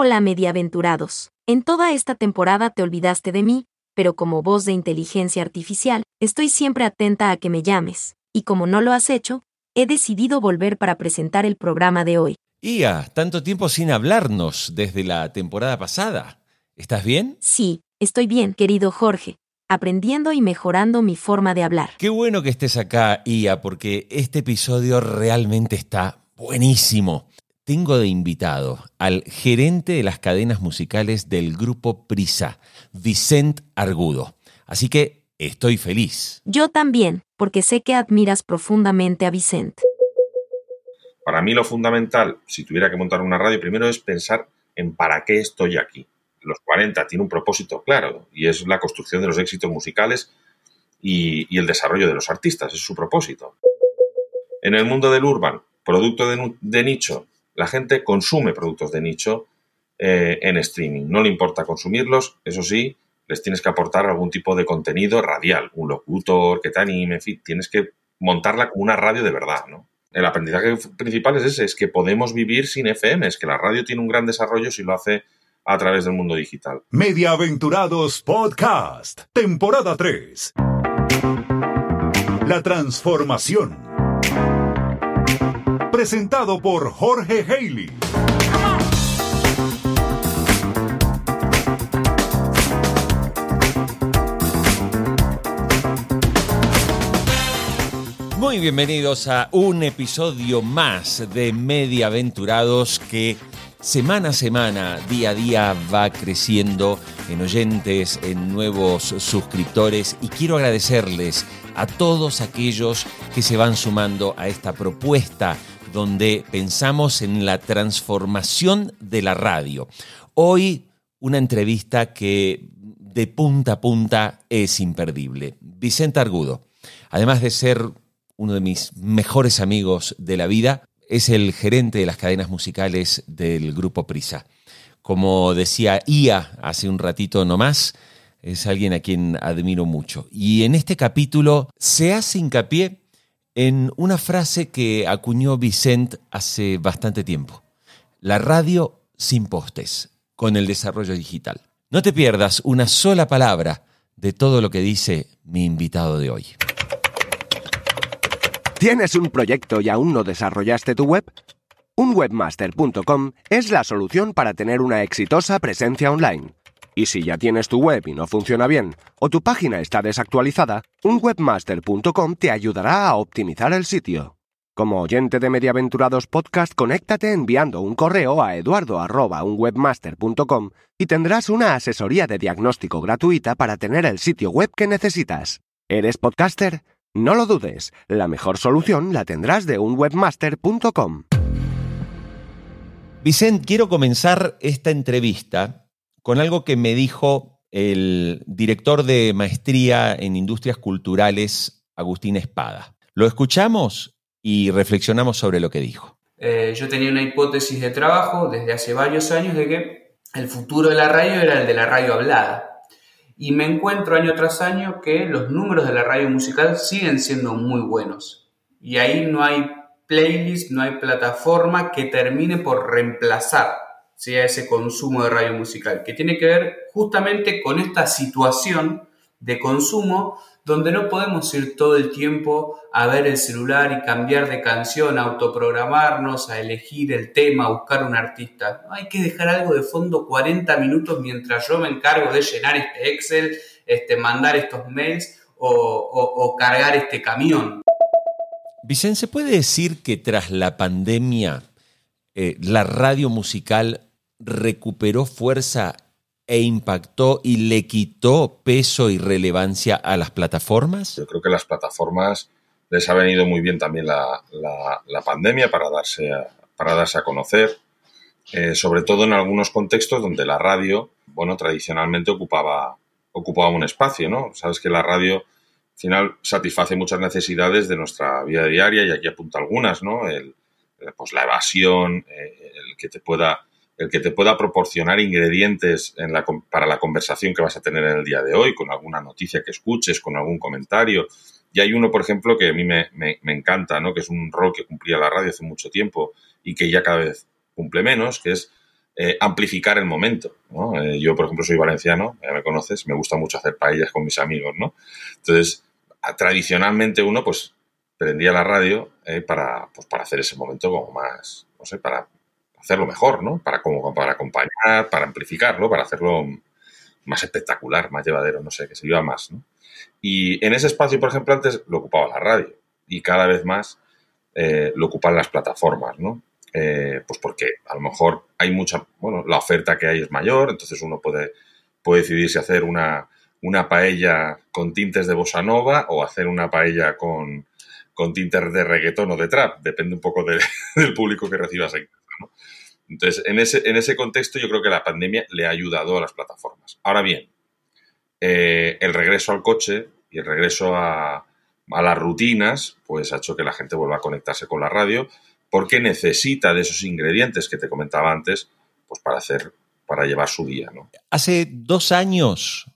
Hola, mediaventurados. En toda esta temporada te olvidaste de mí, pero como voz de inteligencia artificial, estoy siempre atenta a que me llames, y como no lo has hecho, he decidido volver para presentar el programa de hoy. Ia, tanto tiempo sin hablarnos desde la temporada pasada. ¿Estás bien? Sí, estoy bien, querido Jorge, aprendiendo y mejorando mi forma de hablar. Qué bueno que estés acá, Ia, porque este episodio realmente está buenísimo. Tengo de invitado al gerente de las cadenas musicales del grupo Prisa, Vicent Argudo. Así que estoy feliz. Yo también, porque sé que admiras profundamente a Vicent. Para mí lo fundamental, si tuviera que montar una radio, primero es pensar en para qué estoy aquí. Los 40 tiene un propósito claro y es la construcción de los éxitos musicales y, y el desarrollo de los artistas, es su propósito. En el mundo del urban, producto de, de nicho, la gente consume productos de nicho eh, en streaming. No le importa consumirlos, eso sí, les tienes que aportar algún tipo de contenido radial, un locutor que te anime, en fin, tienes que montarla como una radio de verdad, ¿no? El aprendizaje principal es ese, es que podemos vivir sin FM, es que la radio tiene un gran desarrollo si lo hace a través del mundo digital. Mediaventurados Podcast, temporada 3. La transformación. Presentado por Jorge Haley. Muy bienvenidos a un episodio más de Mediaventurados que semana a semana, día a día va creciendo en oyentes, en nuevos suscriptores y quiero agradecerles a todos aquellos que se van sumando a esta propuesta donde pensamos en la transformación de la radio. Hoy una entrevista que de punta a punta es imperdible. Vicente Argudo, además de ser uno de mis mejores amigos de la vida, es el gerente de las cadenas musicales del grupo Prisa. Como decía Ia hace un ratito nomás, es alguien a quien admiro mucho. Y en este capítulo se hace hincapié en una frase que acuñó Vicent hace bastante tiempo. La radio sin postes, con el desarrollo digital. No te pierdas una sola palabra de todo lo que dice mi invitado de hoy. ¿Tienes un proyecto y aún no desarrollaste tu web? Un webmaster.com es la solución para tener una exitosa presencia online. Y si ya tienes tu web y no funciona bien, o tu página está desactualizada, un webmaster.com te ayudará a optimizar el sitio. Como oyente de Mediaventurados Podcast, conéctate enviando un correo a eduardo.unwebmaster.com y tendrás una asesoría de diagnóstico gratuita para tener el sitio web que necesitas. ¿Eres podcaster? No lo dudes, la mejor solución la tendrás de unwebmaster.com. Vicente, quiero comenzar esta entrevista con algo que me dijo el director de maestría en industrias culturales, Agustín Espada. Lo escuchamos y reflexionamos sobre lo que dijo. Eh, yo tenía una hipótesis de trabajo desde hace varios años de que el futuro de la radio era el de la radio hablada. Y me encuentro año tras año que los números de la radio musical siguen siendo muy buenos. Y ahí no hay playlist, no hay plataforma que termine por reemplazar sea ese consumo de radio musical, que tiene que ver justamente con esta situación de consumo donde no podemos ir todo el tiempo a ver el celular y cambiar de canción, a autoprogramarnos, a elegir el tema, a buscar un artista. Hay que dejar algo de fondo 40 minutos mientras yo me encargo de llenar este Excel, este, mandar estos mails o, o cargar este camión. Vicente, ¿se puede decir que tras la pandemia eh, la radio musical recuperó fuerza e impactó y le quitó peso y relevancia a las plataformas? Yo creo que las plataformas les ha venido muy bien también la, la, pandemia para darse a, para darse a conocer, eh, sobre todo en algunos contextos donde la radio, bueno, tradicionalmente ocupaba, ocupaba un espacio, ¿no? Sabes que la radio al final satisface muchas necesidades de nuestra vida diaria y aquí apunta algunas, ¿no? El, pues la evasión, eh, el que te pueda el que te pueda proporcionar ingredientes para la conversación que vas a tener en el día de hoy, con alguna noticia que escuches, con algún comentario. Y hay uno, por ejemplo, que a mí me, me, me encanta, ¿no? que es un rol que cumplía la radio hace mucho tiempo y que ya cada vez cumple menos, que es eh, amplificar el momento. ¿no? Eh, yo, por ejemplo, soy valenciano, ya me conoces, me gusta mucho hacer paellas con mis amigos, ¿no? Entonces, tradicionalmente uno, pues, prendía la radio eh, para, pues, para hacer ese momento como más, no sé, para hacerlo mejor, ¿no? Para, como, para acompañar, para amplificarlo, para hacerlo más espectacular, más llevadero, no sé, que se viva más, ¿no? Y en ese espacio, por ejemplo, antes lo ocupaba la radio y cada vez más lo ocupan las plataformas, ¿no? Eh, pues porque a lo mejor hay mucha, bueno, la oferta que hay es mayor, entonces uno puede, puede decidir si hacer una, una paella con tintes de bossa nova o hacer una paella con, con tintes de reggaetón o de trap, depende un poco del público que recibas en casa, Entonces, en ese, en ese contexto yo creo que la pandemia le ha ayudado a las plataformas. Ahora bien, eh, el regreso al coche y el regreso a, a las rutinas, pues ha hecho que la gente vuelva a conectarse con la radio porque necesita de esos ingredientes que te comentaba antes, pues para hacer, para llevar su día. Hace dos años,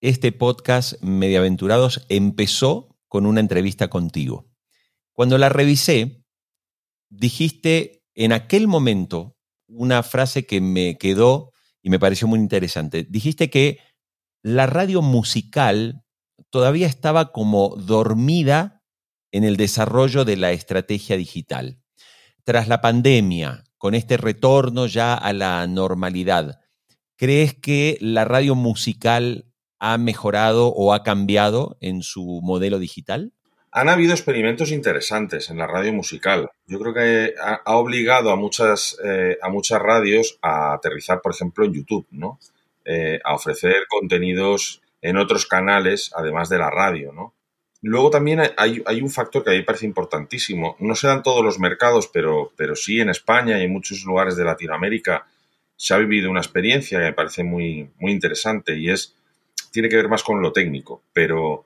este podcast Mediaventurados empezó con una entrevista contigo. Cuando la revisé, dijiste en aquel momento una frase que me quedó y me pareció muy interesante. Dijiste que la radio musical todavía estaba como dormida en el desarrollo de la estrategia digital tras la pandemia, con este retorno ya a la normalidad, ¿crees que la radio musical ha mejorado o ha cambiado en su modelo digital? Han habido experimentos interesantes en la radio musical. Yo creo que ha, obligado a muchas, eh, a muchas radios a aterrizar, por ejemplo, en YouTube, ¿no? Eh, a ofrecer contenidos en otros canales, además de la radio, ¿no? Luego también hay, un factor que a mí parece importantísimo. No se dan todos los mercados, pero, pero sí en España y en muchos lugares de Latinoamérica se ha vivido una experiencia que me parece muy, muy interesante y es, tiene que ver más con lo técnico, pero,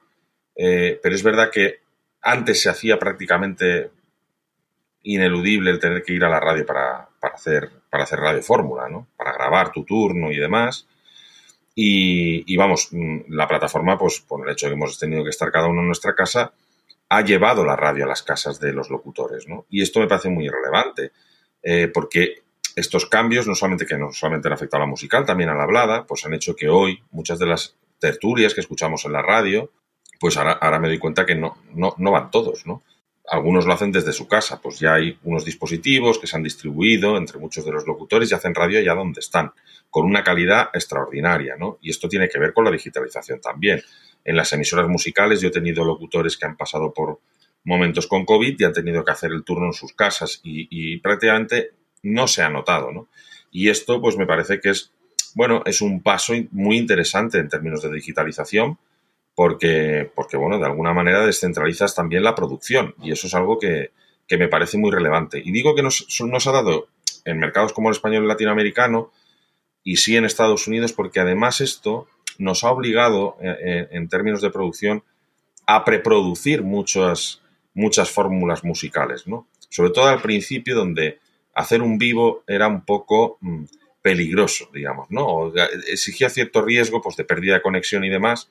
eh, pero es verdad que antes se hacía prácticamente ineludible el tener que ir a la radio para, para hacer, para hacer radio fórmula, ¿no? Para grabar tu turno y demás. Y, vamos, mm, la plataforma, pues por el hecho de que hemos tenido que estar cada uno en nuestra casa, ha llevado la radio a las casas de los locutores, ¿no? Y esto me parece muy relevante, eh, porque estos cambios, no solamente que no solamente han afectado a la musical, también a la hablada, pues han hecho que hoy muchas de las tertulias que escuchamos en la radio, pues ahora, ahora me doy cuenta que no, no, no van todos, ¿no? Algunos lo hacen desde su casa, pues ya hay unos dispositivos que se han distribuido entre muchos de los locutores y hacen radio allá donde están, con una calidad extraordinaria, ¿no? Y esto tiene que ver con la digitalización también. En las emisoras musicales yo he tenido locutores que han pasado por momentos con COVID y han tenido que hacer el turno en sus casas y, prácticamente no se ha notado, ¿no? Y esto pues me parece que es, bueno, es un paso muy interesante en términos de digitalización porque, porque, bueno, de alguna manera descentralizas también la producción y eso es algo que, me parece muy relevante. Y digo que nos, nos, ha dado en mercados como el español y latinoamericano y sí en Estados Unidos porque además esto nos ha obligado eh, eh, en, términos de producción a preproducir muchas, muchas fórmulas musicales, ¿no? Sobre todo al principio donde hacer un vivo era un poco mm, peligroso, digamos, ¿no? O exigía cierto riesgo pues, de pérdida de conexión y demás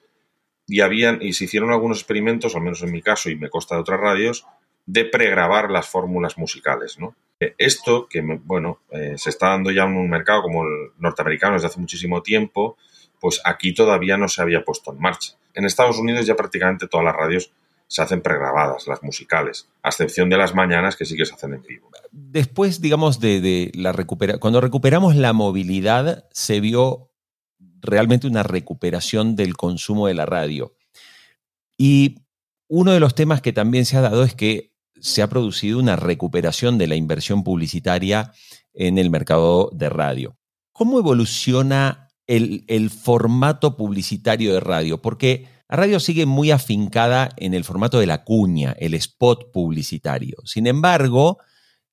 y habían y se hicieron algunos experimentos, al menos en mi caso y me consta de otras radios, de pregrabar las fórmulas musicales, ¿no? Eh, esto que bueno eh, se está dando ya en un mercado como el norteamericano desde hace muchísimo tiempo, pues aquí todavía no se había puesto en marcha. En Estados Unidos ya prácticamente todas las radios se hacen pregrabadas, las musicales, a excepción de las mañanas que sí que se hacen en vivo. Después, digamos, de, la recupera cuando recuperamos la movilidad, se vio realmente una recuperación del consumo de la radio. Y uno de los temas que también se ha dado es que se ha producido una recuperación de la inversión publicitaria en el mercado de radio. ¿Cómo evoluciona el, el, formato publicitario de radio? Porque la radio sigue muy afincada en el formato de la cuña, el spot publicitario. Sin embargo,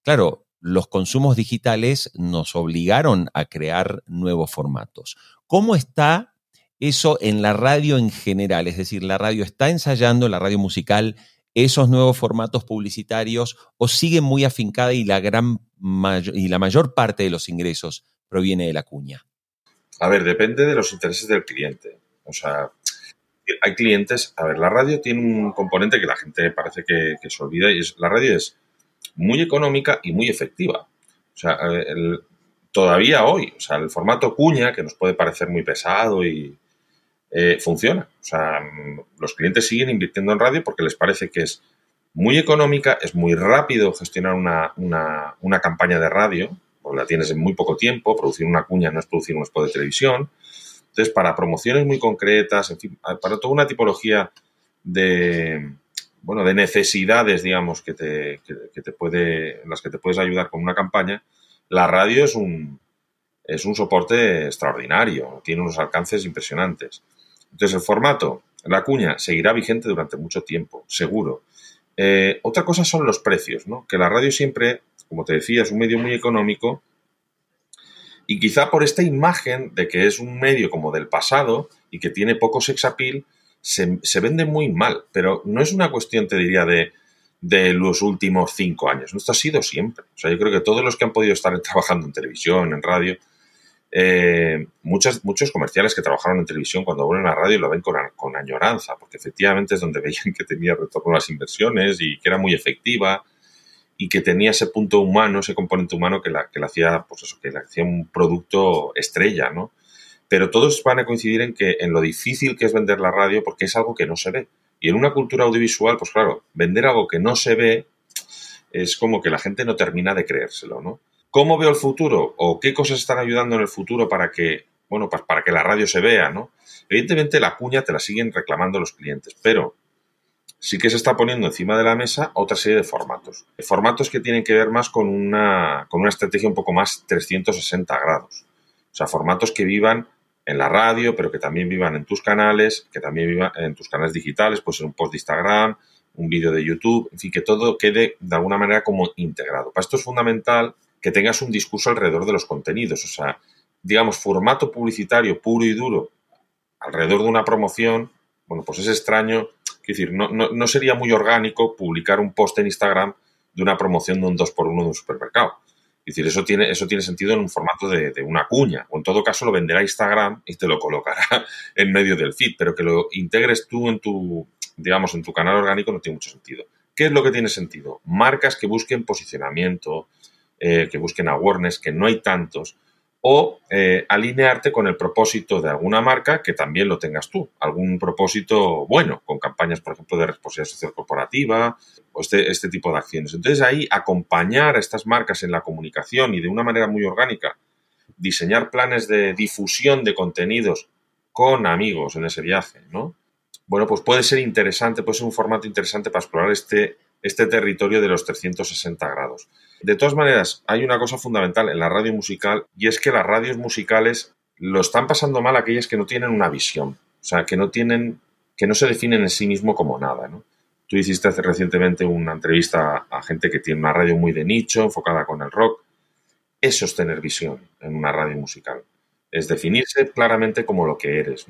claro, los consumos digitales nos obligaron a crear nuevos formatos. ¿Cómo está eso en la radio en general? Es decir, ¿la radio está ensayando, la radio musical, esos nuevos formatos publicitarios o sigue muy afincada y la, gran y la mayor parte de los ingresos proviene de la cuña? A ver, depende de los intereses del cliente. O sea, hay clientes, a ver, la radio tiene un componente que la gente parece que, se olvida y es la radio es muy económica y muy efectiva. O sea, el, todavía hoy, o sea, el formato cuña, que nos puede parecer muy pesado y eh, funciona. O sea, los clientes siguen invirtiendo en radio porque les parece que es muy económica, es muy rápido gestionar una, una, campaña de radio, porque la tienes en muy poco tiempo, producir una cuña no es producir un spot de televisión. Entonces, para promociones muy concretas, en fin, para toda una tipología de, bueno, de necesidades, digamos, que te, que, te puede, en las que te puedes ayudar con una campaña, la radio es un, es un soporte extraordinario, tiene unos alcances impresionantes. Entonces, el formato, la cuña, seguirá vigente durante mucho tiempo, seguro. Eh, otra cosa son los precios, ¿no? Que la radio siempre, como te decía, es un medio muy económico y quizá por esta imagen de que es un medio como del pasado y que tiene poco sex appeal, se, vende muy mal. Pero no es una cuestión, te diría, de, de los últimos cinco años. Esto ha sido siempre. O sea, yo creo que todos los que han podido estar trabajando en televisión, en radio, eh, muchas, muchos comerciales que trabajaron en televisión cuando vuelven a la radio lo ven con, con, añoranza, porque efectivamente es donde veían que tenía retorno a las inversiones y que era muy efectiva y que tenía ese punto humano, ese componente humano que la, que la hacía, pues eso, que le hacía un producto estrella, ¿no? Pero todos van a coincidir en que en lo difícil que es vender la radio porque es algo que no se ve. Y en una cultura audiovisual, pues claro, vender algo que no se ve es como que la gente no termina de creérselo, ¿no? ¿Cómo veo el futuro? ¿O qué cosas están ayudando en el futuro para que, bueno, pues para que la radio se vea, ¿no? Evidentemente la cuña te la siguen reclamando los clientes, pero sí que se está poniendo encima de la mesa otra serie de formatos. Formatos que tienen que ver más con una, con una estrategia un poco más 360 grados. O sea, formatos que vivan en la radio, pero que también vivan en tus canales, que también vivan en tus canales digitales, pues en un post de Instagram, un vídeo de YouTube, en fin, que todo quede de alguna manera como integrado. Para esto es fundamental que tengas un discurso alrededor de los contenidos. O sea, digamos, formato publicitario puro y duro alrededor de una promoción, bueno, pues es extraño. Es decir, no, no, sería muy orgánico publicar un post en Instagram de una promoción de un 2x1 de un supermercado. Es decir, eso tiene, eso tiene sentido en un formato de, de, una cuña, o en todo caso lo venderá Instagram y te lo colocará en medio del feed, pero que lo integres tú en tu, digamos, en tu canal orgánico no tiene mucho sentido. ¿Qué es lo que tiene sentido? Marcas que busquen posicionamiento, eh, que busquen awareness, que no hay tantos, o eh, alinearte con el propósito de alguna marca que también lo tengas tú, algún propósito bueno, con campañas, por ejemplo, de responsabilidad social corporativa o este, este tipo de acciones. Entonces ahí acompañar a estas marcas en la comunicación y de una manera muy orgánica, diseñar planes de difusión de contenidos con amigos en ese viaje, ¿no? Bueno, pues puede ser interesante, puede ser un formato interesante para explorar este, este territorio de los 360 grados. De todas maneras, hay una cosa fundamental en la radio musical y es que las radios musicales lo están pasando mal aquellas que no tienen una visión, o sea, que no tienen, que no se definen en sí mismo como nada. Tú hiciste recientemente una entrevista a gente que tiene una radio muy de nicho, enfocada con el rock. Eso es tener visión en una radio musical. Es definirse claramente como lo que eres.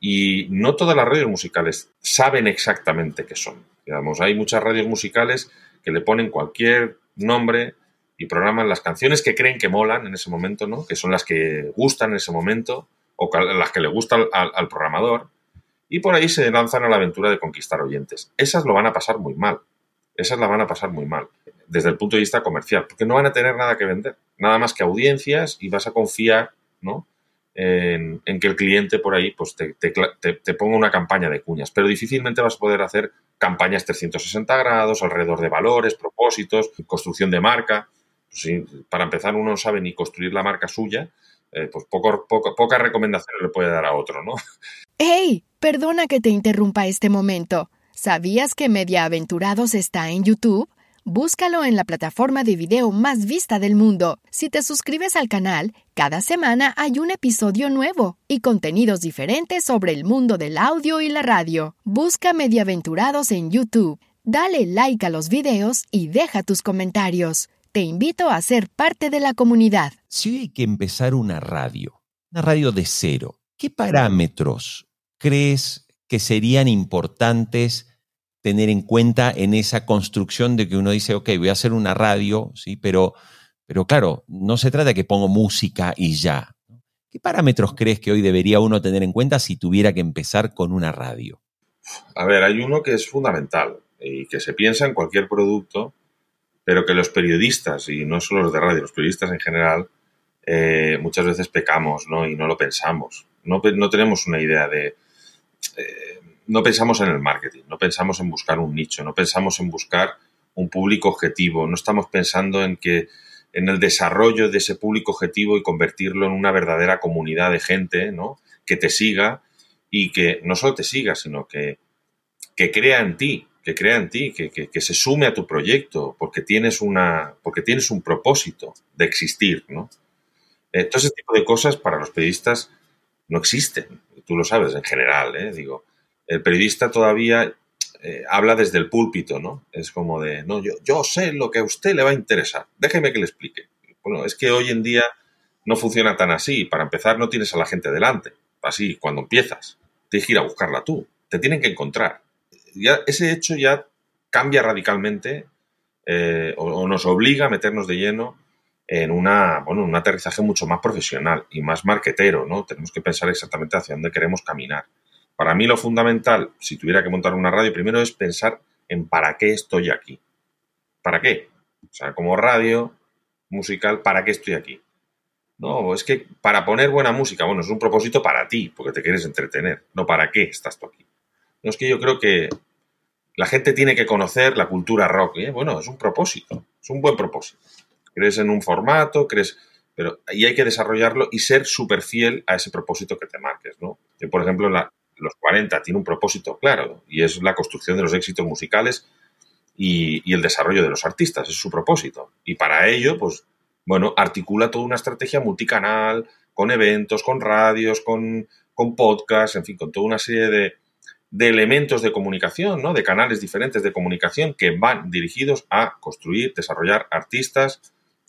Y no todas las radios musicales saben exactamente qué son. Digamos, hay muchas radios musicales que le ponen cualquier nombre y programan las canciones que creen que molan en ese momento, ¿no? Que son las que gustan en ese momento o las que le gustan al, programador. Y por ahí se lanzan a la aventura de conquistar oyentes. Esas lo van a pasar muy mal. Esas la van a pasar muy mal desde el punto de vista comercial, porque no van a tener nada que vender, nada más que audiencias y vas a confiar, ¿no? En, que el cliente por ahí pues te, te, ponga una campaña de cuñas, pero difícilmente vas a poder hacer campañas 360 grados alrededor de valores, propósitos, construcción de marca. Pues para empezar, uno no sabe ni construir la marca suya, eh, pues poco, poco, poca recomendación le puede dar a otro, ¿no? ¡Hey! Perdona que te interrumpa este momento. ¿Sabías que Mediaaventurados está en YouTube? Búscalo en la plataforma de video más vista del mundo. Si te suscribes al canal, cada semana hay un episodio nuevo y contenidos diferentes sobre el mundo del audio y la radio. Busca Mediaventurados en YouTube. Dale like a los videos y deja tus comentarios. Te invito a ser parte de la comunidad. Si hay que empezar una radio, una radio de cero, ¿qué parámetros crees que serían importantes tener en cuenta en esa construcción de que uno dice, ok, voy a hacer una radio, ¿sí? Pero, pero claro, no se trata de que pongo música y ya. ¿Qué parámetros crees que hoy debería uno tener en cuenta si tuviera que empezar con una radio? A ver, hay uno que es fundamental y que se piensa en cualquier producto, pero que los periodistas, y no solo los de radio, los periodistas en general, eh, muchas veces pecamos ¿no? y no lo pensamos. No, no tenemos una idea de... Eh, no pensamos en el marketing, no pensamos en buscar un nicho, no pensamos en buscar un público objetivo, no estamos pensando en que en el desarrollo de ese público objetivo y convertirlo en una verdadera comunidad de gente, ¿no? Que te siga y que no solo te siga, sino que, que crea en ti, que crea en ti, que, que, se sume a tu proyecto, porque tienes una, porque tienes un propósito de existir, ¿no? Eh, todo ese tipo de cosas para los periodistas no existen. Tú lo sabes en general, ¿eh? Digo, el periodista todavía eh, habla desde el púlpito, ¿no? Es como de, no, yo, yo sé lo que a usted le va a interesar, déjeme que le explique. Bueno, es que hoy en día no funciona tan así. Para empezar, no tienes a la gente delante. Así, cuando empiezas, tienes que ir a buscarla tú. Te tienen que encontrar. Ese hecho ya cambia radicalmente eh, o, nos obliga a meternos de lleno en una, bueno, un aterrizaje mucho más profesional y más marquetero, ¿no? Tenemos que pensar exactamente hacia dónde queremos caminar. Para mí lo fundamental, si tuviera que montar una radio, primero es pensar en para qué estoy aquí. ¿Para qué? O sea, como radio musical, ¿para qué estoy aquí? No, es que para poner buena música, bueno, es un propósito para ti, porque te quieres entretener, no para qué estás tú aquí. No es que yo creo que la gente tiene que conocer la cultura rock, ¿eh? bueno, es un propósito, es un buen propósito. Crees en un formato, crees, pero y hay que desarrollarlo y ser súper fiel a ese propósito que te marques, ¿no? Yo, por ejemplo, la, los 40 tiene un propósito claro y es la construcción de los éxitos musicales y, el desarrollo de los artistas, es su propósito. Y para ello, pues, bueno, articula toda una estrategia multicanal, con eventos, con radios, con, con podcasts, en fin, con toda una serie de, de elementos de comunicación, ¿no? De canales diferentes de comunicación que van dirigidos a construir, desarrollar artistas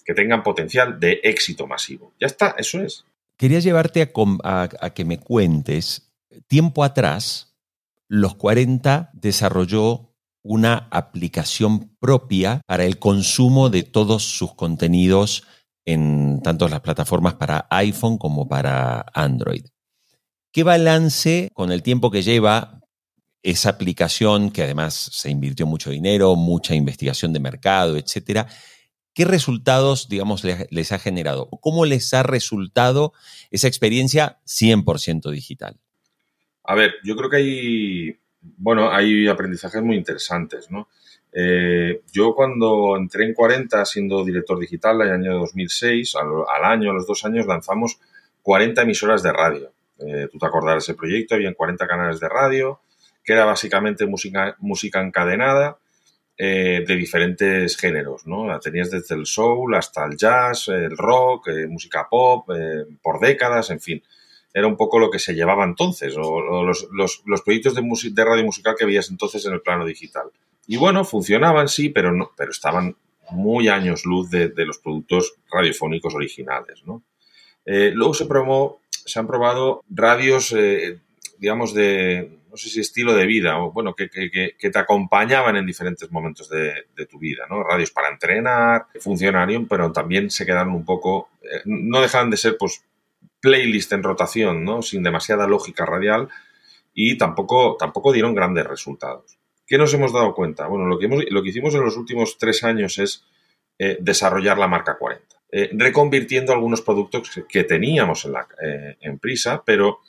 que tengan potencial de éxito masivo. Ya está, eso es. Quería llevarte a, a que me cuentes tiempo atrás, los 40 desarrolló una aplicación propia para el consumo de todos sus contenidos en tanto las plataformas para iPhone como para Android. ¿Qué balance con el tiempo que lleva esa aplicación, que además se invirtió mucho dinero, mucha investigación de mercado, etcétera? ¿Qué resultados, digamos, les ha generado? ¿Cómo les ha resultado esa experiencia 100% digital? A ver, yo creo que hay, bueno, hay aprendizajes muy interesantes, ¿no? Eh, yo cuando entré en 40 siendo director digital el año 2006, al, año, a los dos años, lanzamos 40 emisoras de radio. Eh, tú te acordarás ese proyecto, había 40 canales de radio, que era básicamente música, música encadenada eh, de diferentes géneros, ¿no? Tenías desde el soul hasta el jazz, el rock, música pop, por décadas, en fin era un poco lo que se llevaba entonces, o, los, proyectos de, de radio musical que veías entonces en el plano digital. Y bueno, funcionaban, sí, pero, no, pero estaban muy años luz de, los productos radiofónicos originales. ¿no? Eh, luego se, probó, se han probado radios, eh, digamos, de, no sé si estilo de vida, o bueno, que, te acompañaban en diferentes momentos de, tu vida, ¿no? Radios para entrenar, funcionaron, pero también se quedaron un poco, eh, no dejaban de ser, pues, playlist en rotación, ¿no? Sin demasiada lógica radial y tampoco, tampoco dieron grandes resultados. ¿Qué nos hemos dado cuenta? Bueno, lo que, lo que hicimos en los últimos tres años es eh, desarrollar la marca 40, eh, reconvirtiendo algunos productos que, teníamos en, la, eh, en prisa, pero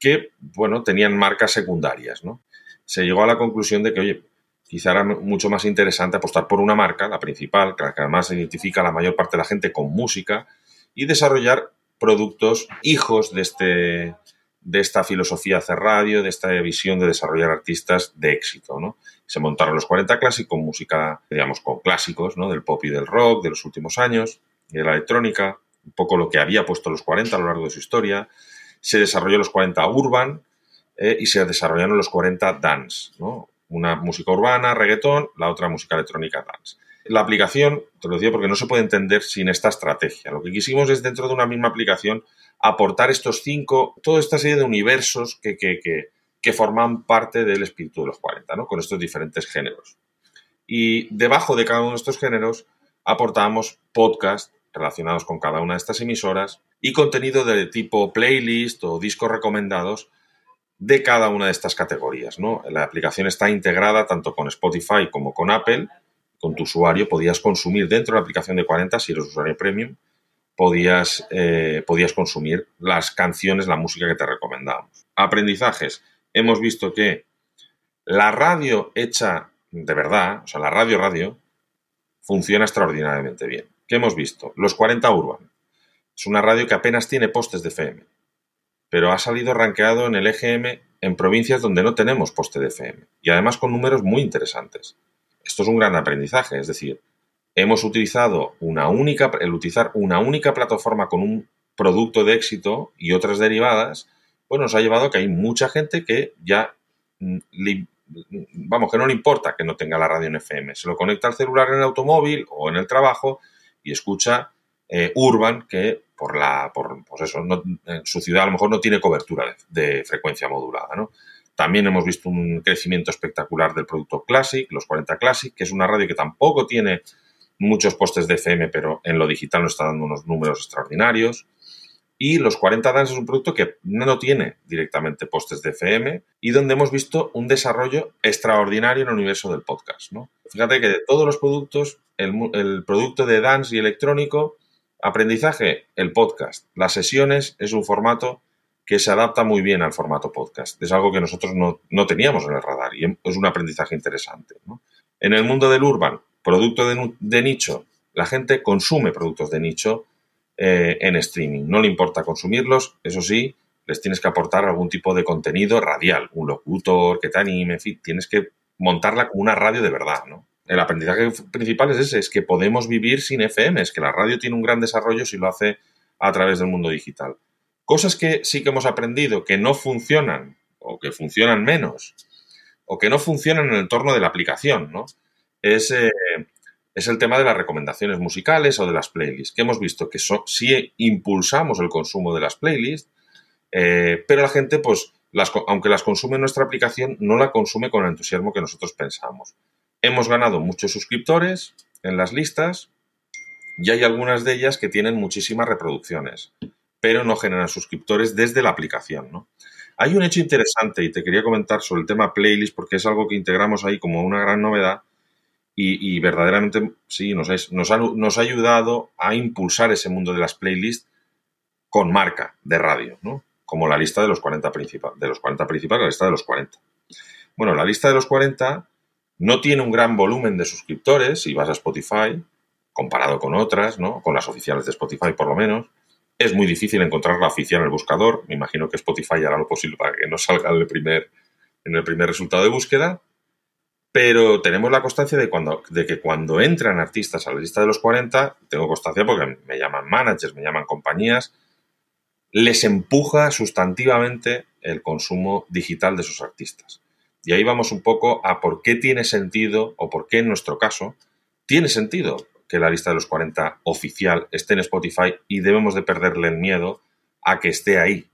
que, bueno, tenían marcas secundarias, ¿no? Se llegó a la conclusión de que, oye, quizá era mucho más interesante apostar por una marca, la principal, que además identifica a la mayor parte de la gente con música, y desarrollar productos hijos de, este, de esta filosofía hacer radio, de esta visión de desarrollar artistas de éxito. ¿no? Se montaron los 40 clásicos con música, digamos, con clásicos ¿no? del pop y del rock de los últimos años, y de la electrónica, un poco lo que había puesto los 40 a lo largo de su historia. Se desarrolló los 40 urban eh, y se desarrollaron los 40 dance, ¿no? Una música urbana, reggaetón, la otra música electrónica dance. La aplicación, te lo decía porque no se puede entender sin esta estrategia. Lo que quisimos es dentro de una misma aplicación aportar estos cinco, toda esta serie de universos que, que, forman parte del espíritu de los 40, ¿no? con estos diferentes géneros. Y debajo de cada uno de estos géneros aportamos podcasts relacionados con cada una de estas emisoras y contenido de tipo playlist o discos recomendados de cada una de estas categorías. ¿no? La aplicación está integrada tanto con Spotify como con Apple con tu usuario podías consumir dentro de la aplicación de 40, si eres usuario premium, podías, eh, podías consumir las canciones, la música que te recomendábamos. Aprendizajes. Hemos visto que la radio hecha de verdad, o sea, la radio radio, funciona extraordinariamente bien. ¿Qué hemos visto? Los 40 Urban. Es una radio que apenas tiene postes de FM, pero ha salido rankeado en el EGM en provincias donde no tenemos poste de FM y además con números muy interesantes. Esto es un gran aprendizaje, es decir, hemos utilizado una única, el utilizar una única plataforma con un producto de éxito y otras derivadas, pues nos ha llevado a que hay mucha gente que ya, mm, vamos, que no le importa que no tenga la radio en FM, se lo conecta al celular en el automóvil o en el trabajo y escucha eh, Urban, que por la, por, pues eso, su ciudad a lo mejor no tiene cobertura de, frecuencia modulada, ¿no? También hemos visto un crecimiento espectacular del producto Classic, los 40 Classic, que es una radio que tampoco tiene muchos postes de FM, pero en lo digital nos está dando unos números extraordinarios. Y los 40 Dance es un producto que no tiene directamente postes de FM y donde hemos visto un desarrollo extraordinario en el universo del podcast. Fíjate que de todos los productos, el producto de dance y electrónico, aprendizaje, el podcast. Las sesiones es un formato que se adapta muy bien al formato podcast. Es algo que nosotros no, no teníamos en el radar y es un aprendizaje interesante. ¿no? En el mundo del urban, producto de, nicho. La gente consume productos de nicho eh, en streaming. No le importa consumirlos, eso sí, les tienes que aportar algún tipo de contenido radial, un locutor que te anime, en fin, tienes que montarla como una radio de verdad, ¿no? El aprendizaje principal es ese, es que podemos vivir sin FM, es que la radio tiene un gran desarrollo si lo hace a través del mundo digital. Cosas que sí que hemos aprendido que no funcionan o que funcionan menos o que no funcionan en el entorno de la aplicación, ¿no? es, eh, es el tema de las recomendaciones musicales o de las playlists, que hemos visto que sí impulsamos el consumo de las playlists, eh, pero la gente, pues, aunque las consume en nuestra aplicación, no la consume con el entusiasmo que nosotros pensamos. Hemos ganado muchos suscriptores en las listas y hay algunas de ellas que tienen muchísimas reproducciones, pero no generan suscriptores desde la aplicación. Hay un hecho interesante y te quería comentar sobre el tema playlist porque es algo que integramos ahí como una gran novedad y, verdaderamente sí, nos, nos, ha, nos, ha, ayudado a impulsar ese mundo de las playlists con marca de radio, ¿no? Como la lista de los 40 principales, de los 40 principales, la lista de los 40. Bueno, la lista de los 40 no tiene un gran volumen de suscriptores si vas a Spotify, comparado con otras, ¿no? Con las oficiales de Spotify por lo menos. Es muy difícil encontrar la oficial en el buscador. Me imagino que Spotify hará lo posible para que no salga en el primer, en el primer resultado de búsqueda pero tenemos la constancia de, cuando, de que cuando entran artistas a la lista de los 40, tengo constancia porque me llaman managers, me llaman compañías, les empuja sustantivamente el consumo digital de esos artistas. Y ahí vamos un poco a por qué tiene sentido, o por qué en nuestro caso, tiene sentido que la lista de los 40 oficial esté en Spotify y debemos de perderle el miedo a que esté ahí,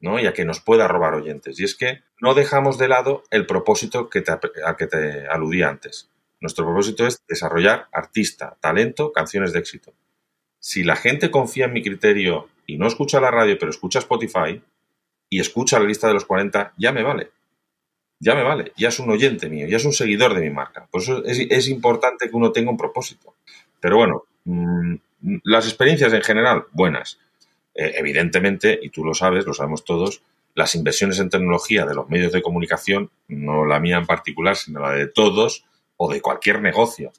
¿no? y a que nos pueda robar oyentes. Y es que no dejamos de lado el propósito que te, a que te aludí antes. Nuestro propósito es desarrollar artista, talento, canciones de éxito. Si la gente confía en mi criterio y no escucha la radio, pero escucha Spotify y escucha la lista de los 40, ya me vale. Ya me vale. Ya es un oyente mío, ya es un seguidor de mi marca. Por eso es, importante que uno tenga un propósito. Pero bueno, mm, las experiencias en general, buenas. Eh, evidentemente, y tú lo sabes, lo sabemos todos, las inversiones en tecnología de los medios de comunicación, no la mía en particular, sino la de todos o de cualquier negocio,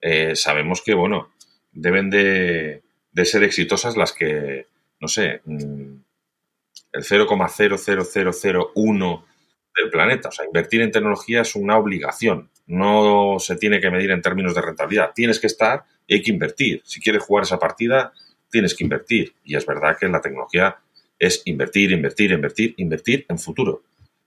eh, sabemos que, bueno, deben de, ser exitosas las que, no sé, mm, el 0,00001 del planeta. O sea, invertir en tecnología es una obligación. No se tiene que medir en términos de rentabilidad. Tienes que estar y hay que invertir. Si quieres jugar esa partida, tienes que invertir. Y es verdad que la tecnología es invertir, invertir, invertir, invertir en futuro.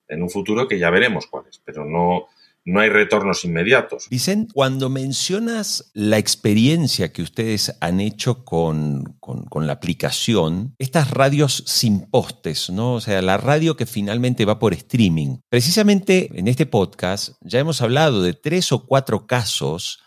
En un futuro que ya veremos cuál es, pero no, no hay retornos inmediatos. Vicente, cuando mencionas la experiencia que ustedes han hecho con, con, la aplicación, estas radios sin postes, ¿no? O sea, la radio que finalmente va por streaming. Precisamente en este podcast ya hemos hablado de tres o cuatro casos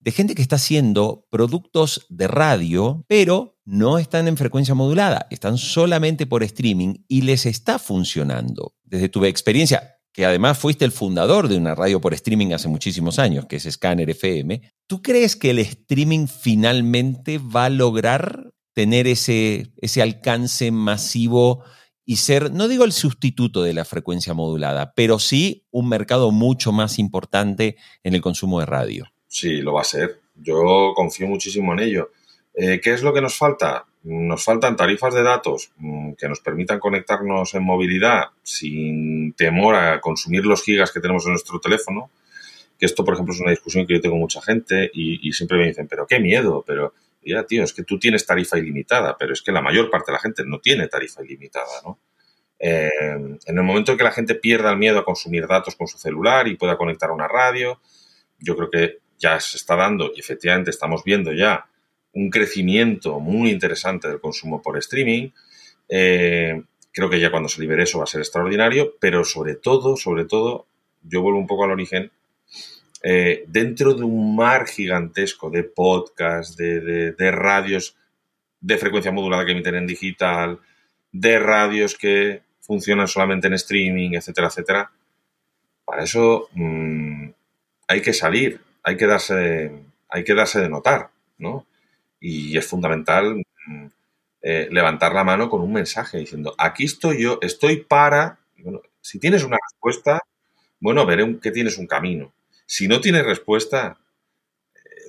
de gente que está haciendo productos de radio, pero no están en frecuencia modulada, están solamente por streaming y les está funcionando. Desde tu experiencia, que además fuiste el fundador de una radio por streaming hace muchísimos años, que es Scanner FM, ¿tú crees que el streaming finalmente va a lograr tener ese, ese alcance masivo y ser, no digo el sustituto de la frecuencia modulada, pero sí un mercado mucho más importante en el consumo de radio. Sí, lo va a ser. Yo confío muchísimo en ello. Eh, ¿Qué es lo que nos falta? Nos faltan tarifas de datos mm, que nos permitan conectarnos en movilidad sin temor a consumir los gigas que tenemos en nuestro teléfono. Que esto, por ejemplo, es una discusión que yo tengo con mucha gente y, siempre me dicen, pero qué miedo, pero ya, tío, es que tú tienes tarifa ilimitada, pero es que la mayor parte de la gente no tiene tarifa ilimitada, ¿no? Eh, en el momento en que la gente pierda el miedo a consumir datos con su celular y pueda conectar a una radio, yo creo que ya se está dando y efectivamente estamos viendo ya un crecimiento muy interesante del consumo por streaming. Eh, creo que ya cuando se libere eso va a ser extraordinario, pero sobre todo, sobre todo, yo vuelvo un poco al origen, eh, dentro de un mar gigantesco de podcasts, de, radios de frecuencia modulada que emiten en digital, de radios que funcionan solamente en streaming, etcétera, etcétera. Para eso mm, hay que salir, hay que darse, hay que darse de notar, ¿no? Y es fundamental mm, eh, levantar la mano con un mensaje diciendo, aquí estoy yo, estoy para, bueno, si tienes una respuesta, bueno, veré que tienes un camino. Si no tienes respuesta,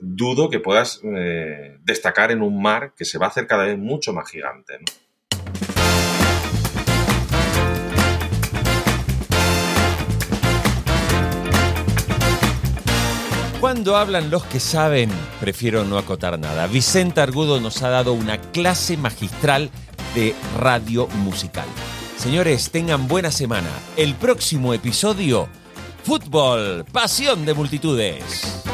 dudo que puedas eh, destacar en un mar que se va a hacer cada vez mucho más gigante. Cuando hablan los que saben, prefiero no acotar nada. Vicente Argudo nos ha dado una clase magistral de radio musical. Señores, tengan buena semana. El próximo episodio Fútbol, pasión de multitudes.